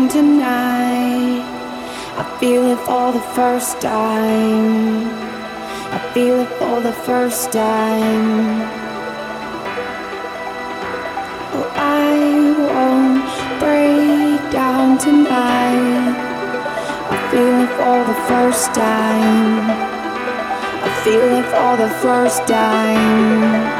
alone tonight. I feel it for the first time. I feel it for the first time. Oh, I won't break down tonight. I feel it for the first time. I feel it for the first time.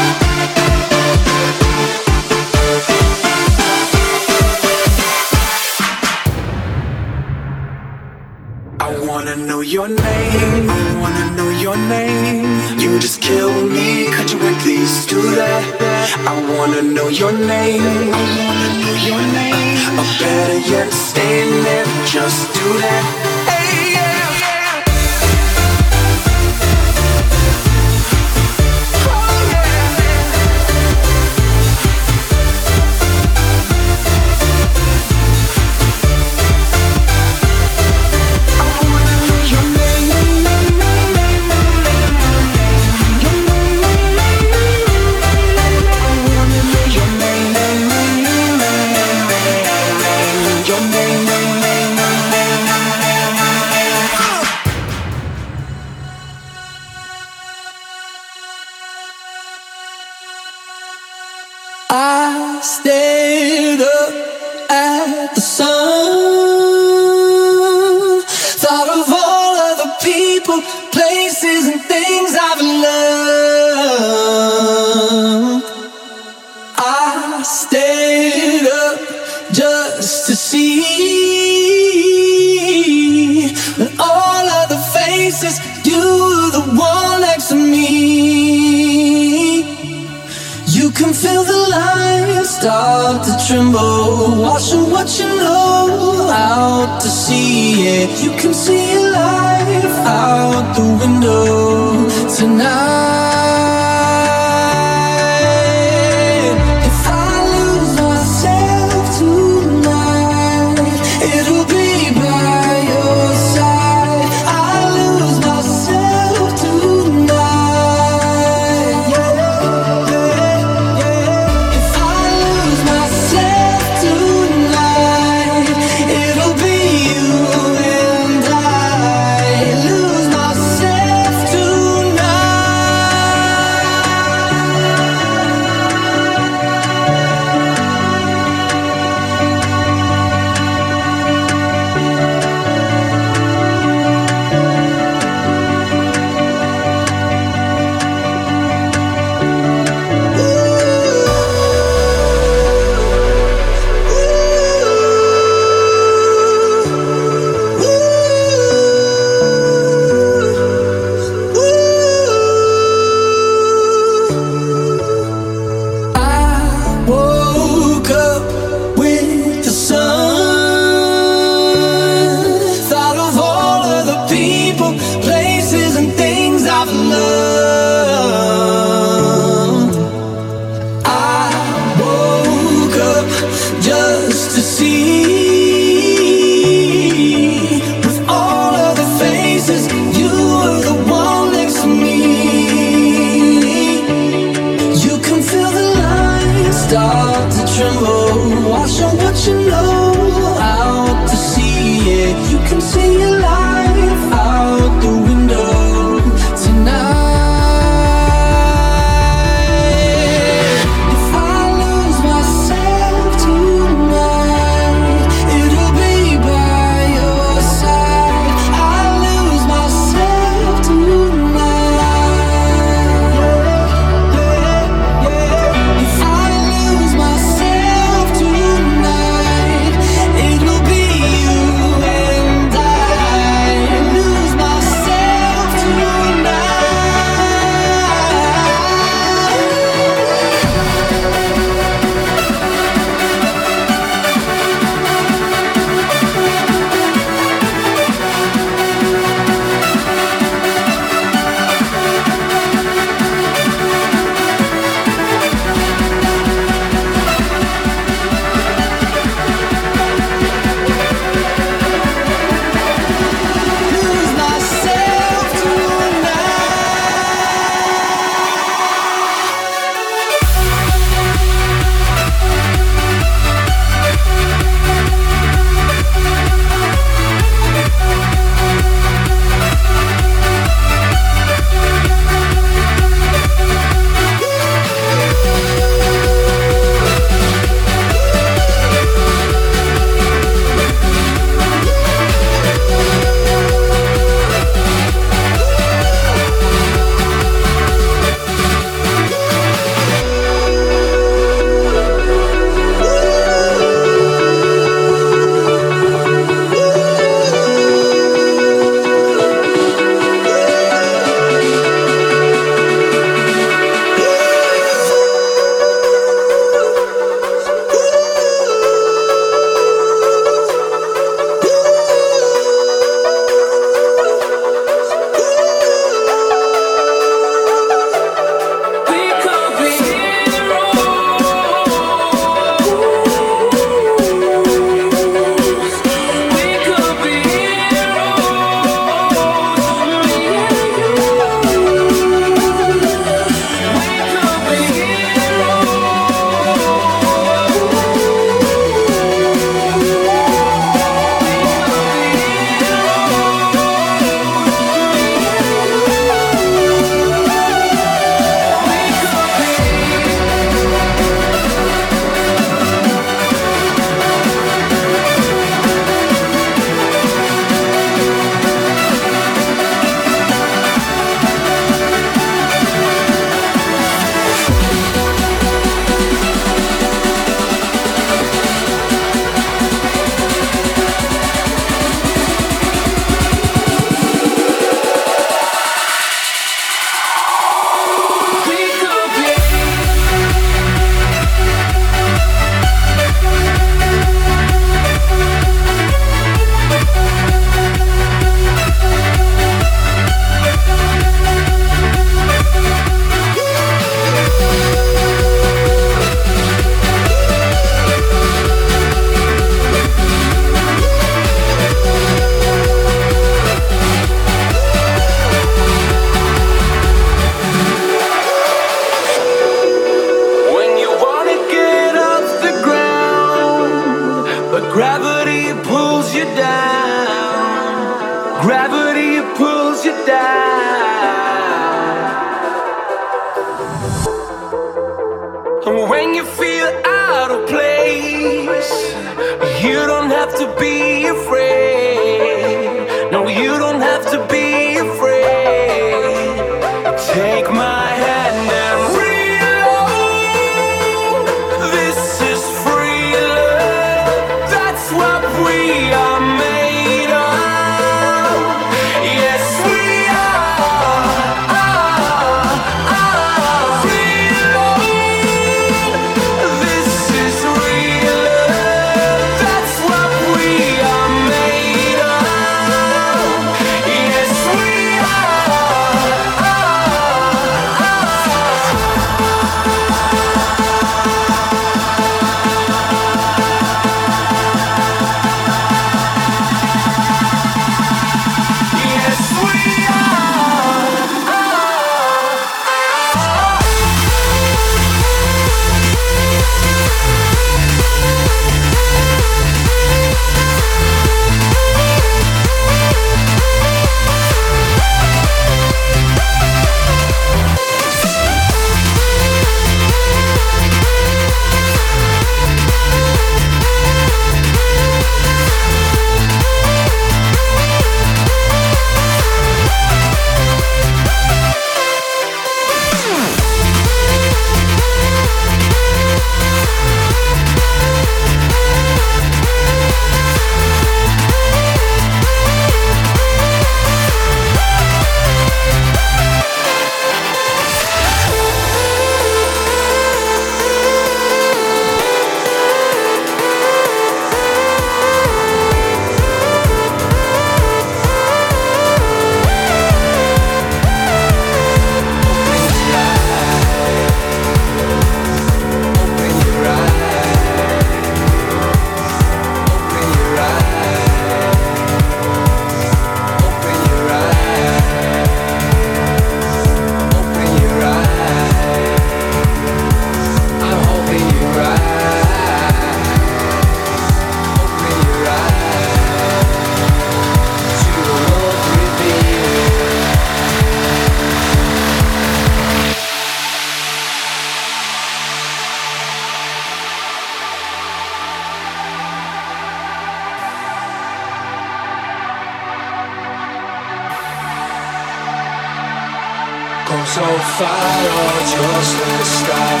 So far or just the start?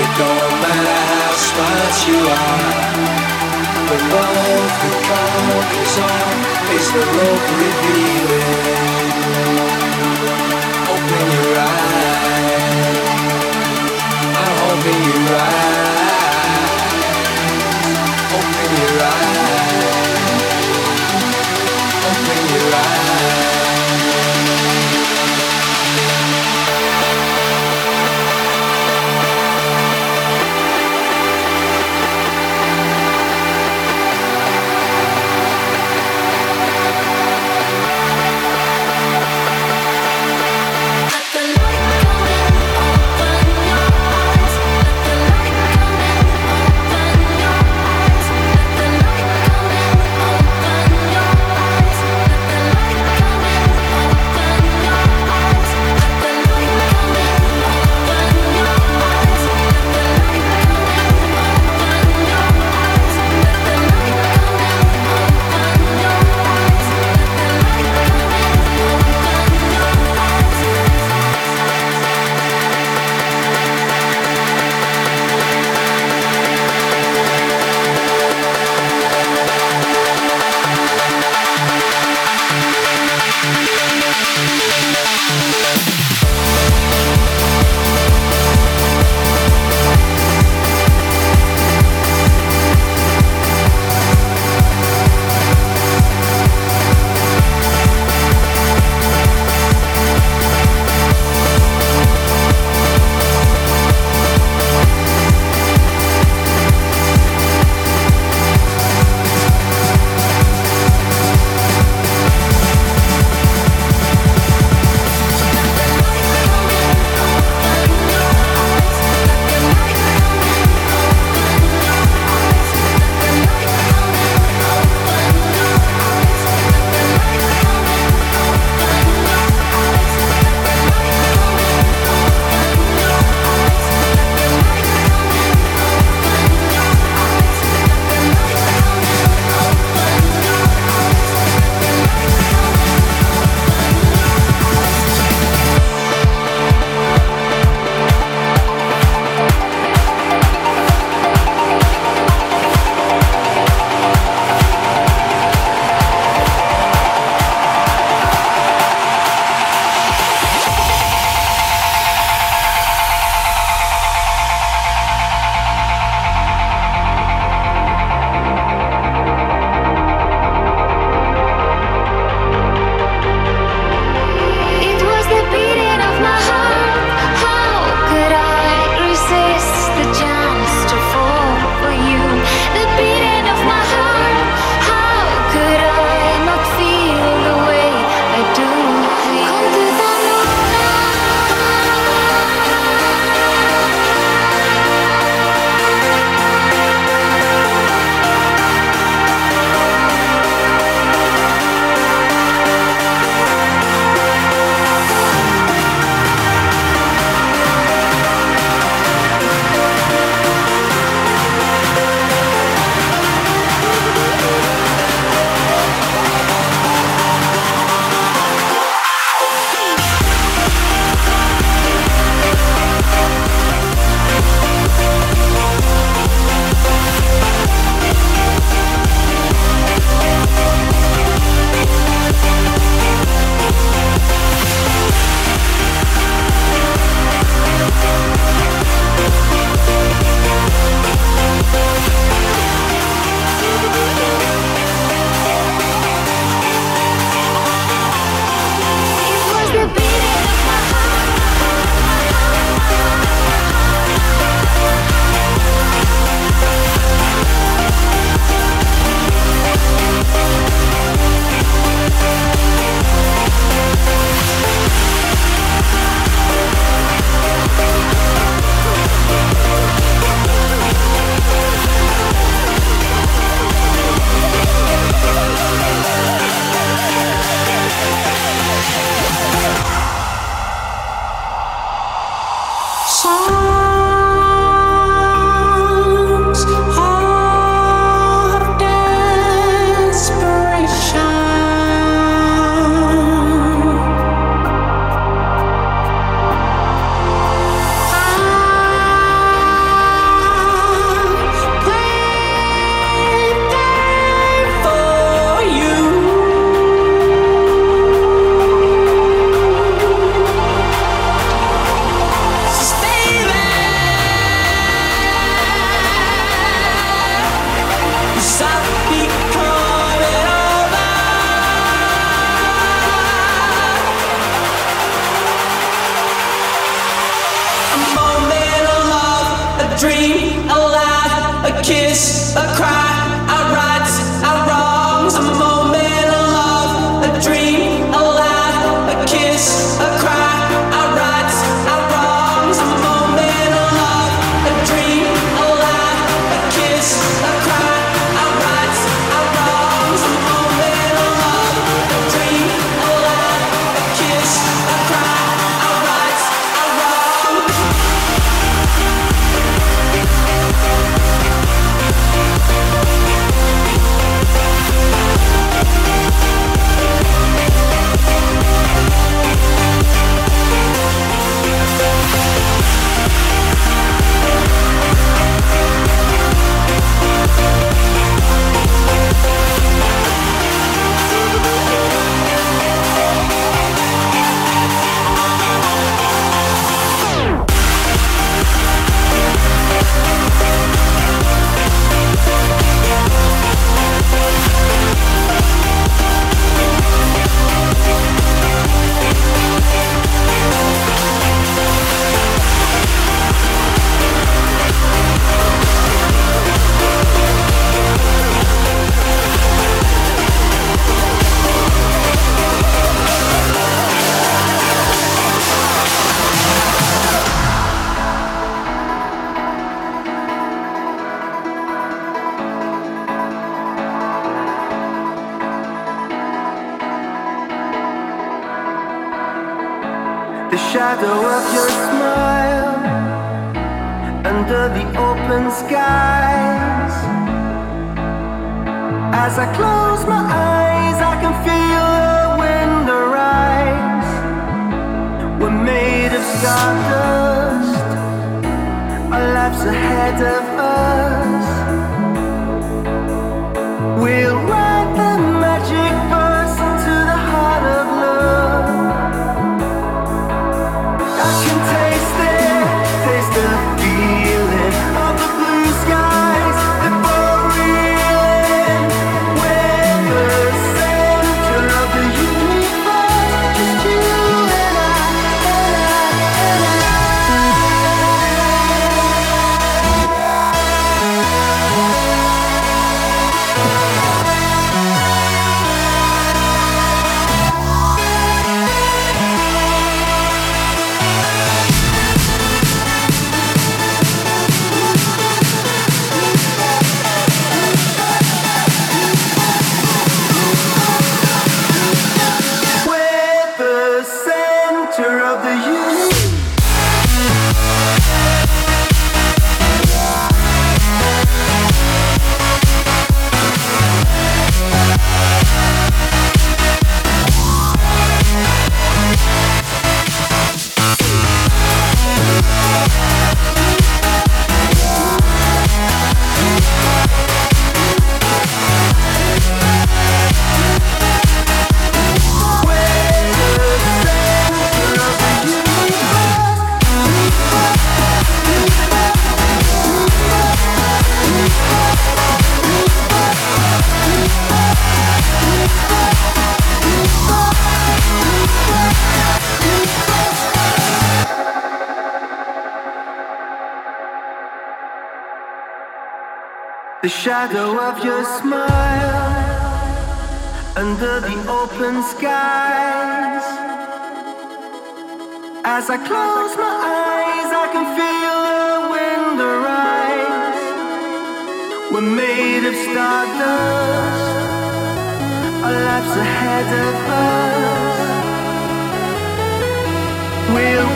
It don't matter how smart you are. The love that is all is the love revealing. Open your eyes. I'm hoping you're right. Open your eyes. Open your eyes. Shadow of your smile under the open skies. As I close my eyes, I can feel the wind arise. We're made of stardust, our lives ahead of us. We'll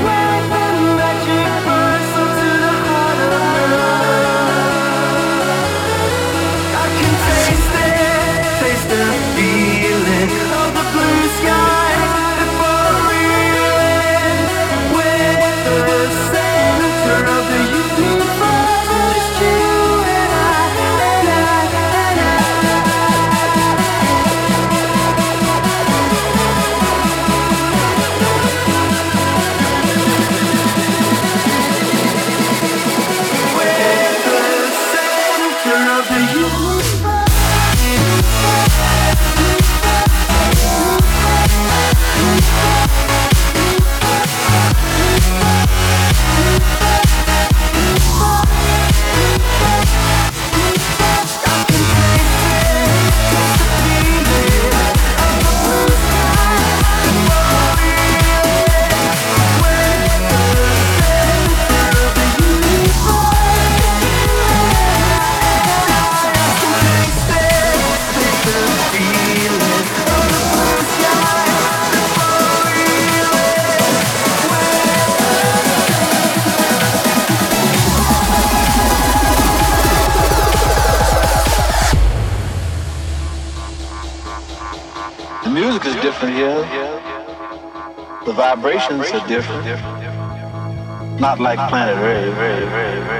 center of the. The vibrations are different. Not like planet Earth.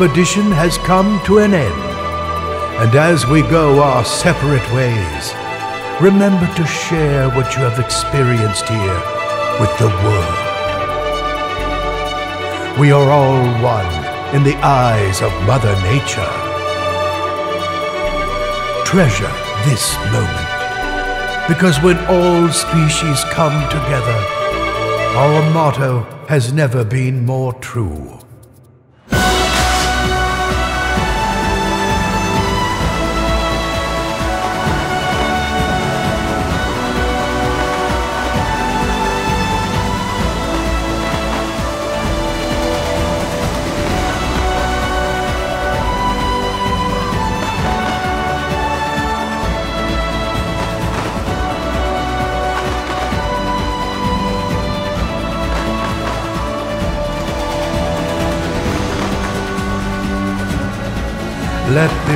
Expedition has come to an end. And as we go our separate ways, remember to share what you have experienced here with the world. We are all one in the eyes of Mother Nature. Treasure this moment, because when all species come together, our motto has never been more true.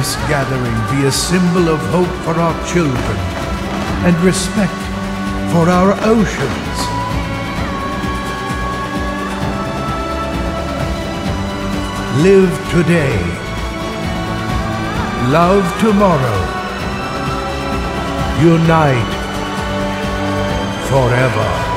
This gathering be a symbol of hope for our children and respect for our oceans. Live today. Love tomorrow. Unite forever.